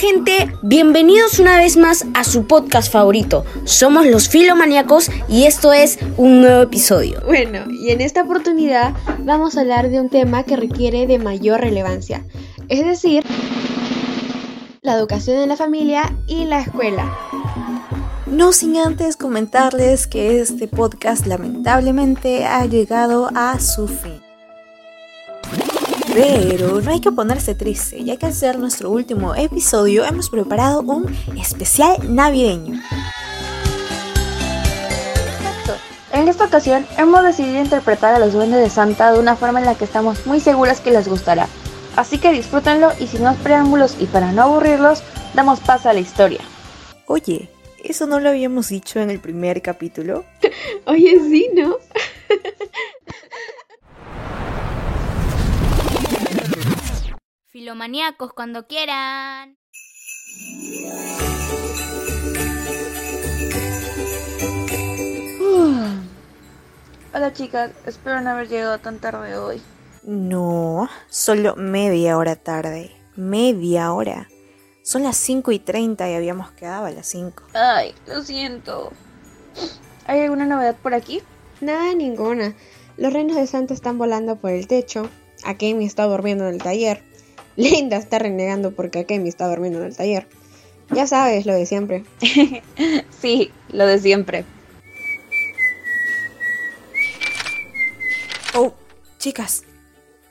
¿Cómo están gente? Bienvenidos una vez más a su podcast favorito. Somos los Filomaníacos y esto es un nuevo episodio. Bueno, y en esta oportunidad vamos a hablar de un tema que requiere de mayor relevancia, es decir, la educación en la familia y la escuela. No sin antes comentarles que este podcast lamentablemente ha llegado a su fin. Pero no hay que ponerse triste, ya que al ser nuestro último episodio hemos preparado un especial navideño. En esta ocasión hemos decidido interpretar a los duendes de Santa de una forma en la que estamos muy seguras que les gustará. Así que disfrútenlo y sin más preámbulos y para no aburrirlos, damos paso a la historia. Oye, ¿eso no lo habíamos dicho en el primer capítulo? Oye, sí, ¿no? Filomaníacos cuando quieran. Hola chicas, espero no haber llegado tan tarde hoy. No, solo media hora tarde. Media hora. Son las 5 y 30 y habíamos quedado a las 5. Ay, lo siento. ¿Hay alguna novedad por aquí? Nada, ninguna. Los reinos de Santa están volando por el techo. Akemi está durmiendo en el taller. Linda está renegando porque Akemi está durmiendo en el taller. Ya sabes, lo de siempre. sí, lo de siempre. Oh, chicas,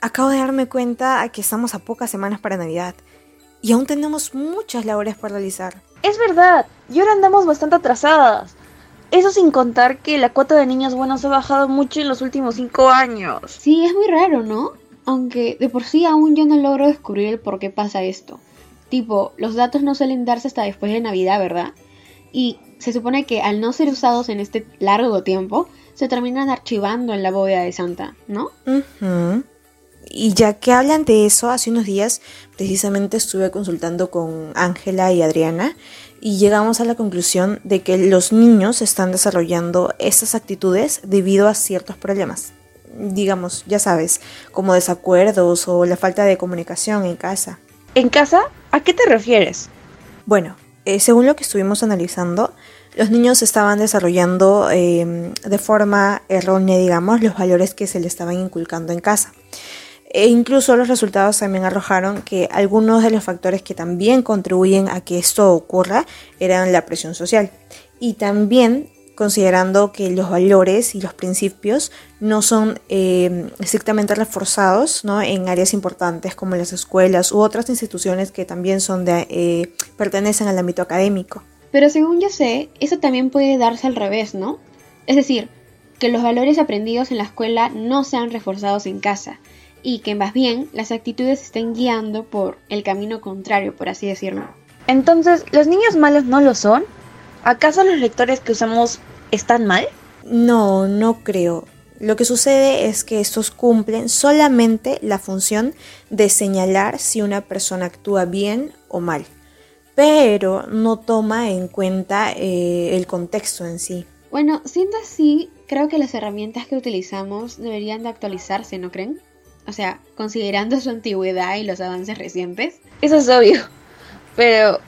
acabo de darme cuenta que estamos a pocas semanas para Navidad y aún tenemos muchas labores por realizar. Es verdad, y ahora andamos bastante atrasadas. Eso sin contar que la cuota de niños buenos ha bajado mucho en los últimos cinco años. Sí, es muy raro, ¿no? Aunque de por sí aún yo no logro descubrir el por qué pasa esto. Tipo, los datos no suelen darse hasta después de Navidad, ¿verdad? Y se supone que al no ser usados en este largo tiempo, se terminan archivando en la bóveda de Santa, ¿no? Ujú. Y ya que hablan de eso, hace unos días precisamente estuve consultando con Ángela y Adriana y llegamos a la conclusión de que los niños están desarrollando esas actitudes debido a ciertos problemas. Digamos, ya sabes, como desacuerdos o la falta de comunicación en casa. ¿En casa? ¿A qué te refieres? Bueno, eh, según lo que estuvimos analizando, los niños estaban desarrollando eh, de forma errónea, digamos, los valores que se les estaban inculcando en casa. E incluso los resultados también arrojaron que algunos de los factores que también contribuyen a que esto ocurra eran la presión social. Y también considerando que los valores y los principios no son eh, estrictamente reforzados ¿no? en áreas importantes como las escuelas u otras instituciones que también son de, eh, pertenecen al ámbito académico. Pero según yo sé, eso también puede darse al revés, ¿no? Es decir, que los valores aprendidos en la escuela no sean reforzados en casa y que más bien las actitudes estén guiando por el camino contrario, por así decirlo. Entonces, ¿los niños malos no lo son? ¿Acaso los lectores que usamos están mal? No, no creo. Lo que sucede es que estos cumplen solamente la función de señalar si una persona actúa bien o mal, pero no toma en cuenta eh, el contexto en sí. Bueno, siendo así, creo que las herramientas que utilizamos deberían de actualizarse, ¿no creen? O sea, considerando su antigüedad y los avances recientes. Eso es obvio. Pero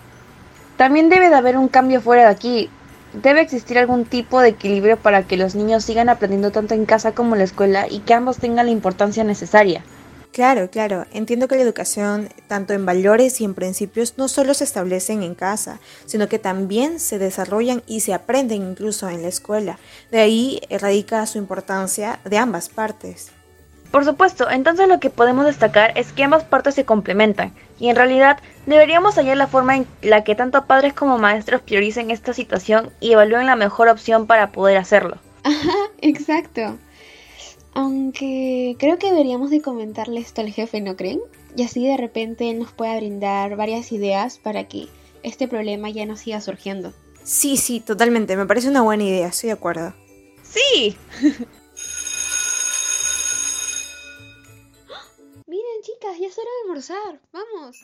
también debe de haber un cambio fuera de aquí. Debe existir algún tipo de equilibrio para que los niños sigan aprendiendo tanto en casa como en la escuela y que ambos tengan la importancia necesaria. Claro, claro. Entiendo que la educación, tanto en valores y en principios, no solo se establecen en casa, sino que también se desarrollan y se aprenden incluso en la escuela. De ahí radica su importancia de ambas partes. Por supuesto, entonces lo que podemos destacar es que ambas partes se complementan, y en realidad deberíamos hallar la forma en la que tanto padres como maestros prioricen esta situación y evalúen la mejor opción para poder hacerlo. Ajá, exacto. Aunque creo que deberíamos de comentarle esto al jefe, ¿no creen? Y así de repente él nos pueda brindar varias ideas para que este problema ya no siga surgiendo. Sí, sí, totalmente. Me parece una buena idea, estoy de acuerdo. Sí. almorzar. Vamos.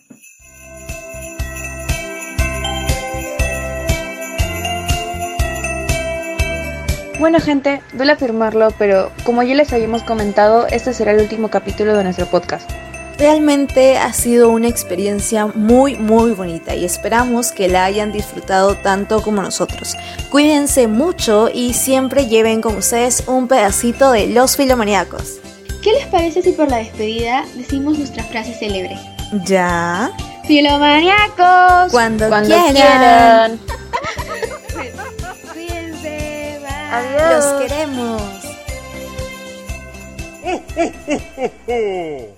Bueno gente, duele afirmarlo, pero como ya les habíamos comentado, este será el último capítulo de nuestro podcast. Realmente ha sido una experiencia muy muy bonita y esperamos que la hayan disfrutado tanto como nosotros. Cuídense mucho y siempre lleven con ustedes un pedacito de los filomaníacos. ¿Qué les parece si por la despedida decimos nuestra frase célebre? Ya. ¡Filomaníacos! Cuando, Cuando quieran. quieran. Cuídense, bye. Adiós. Los queremos.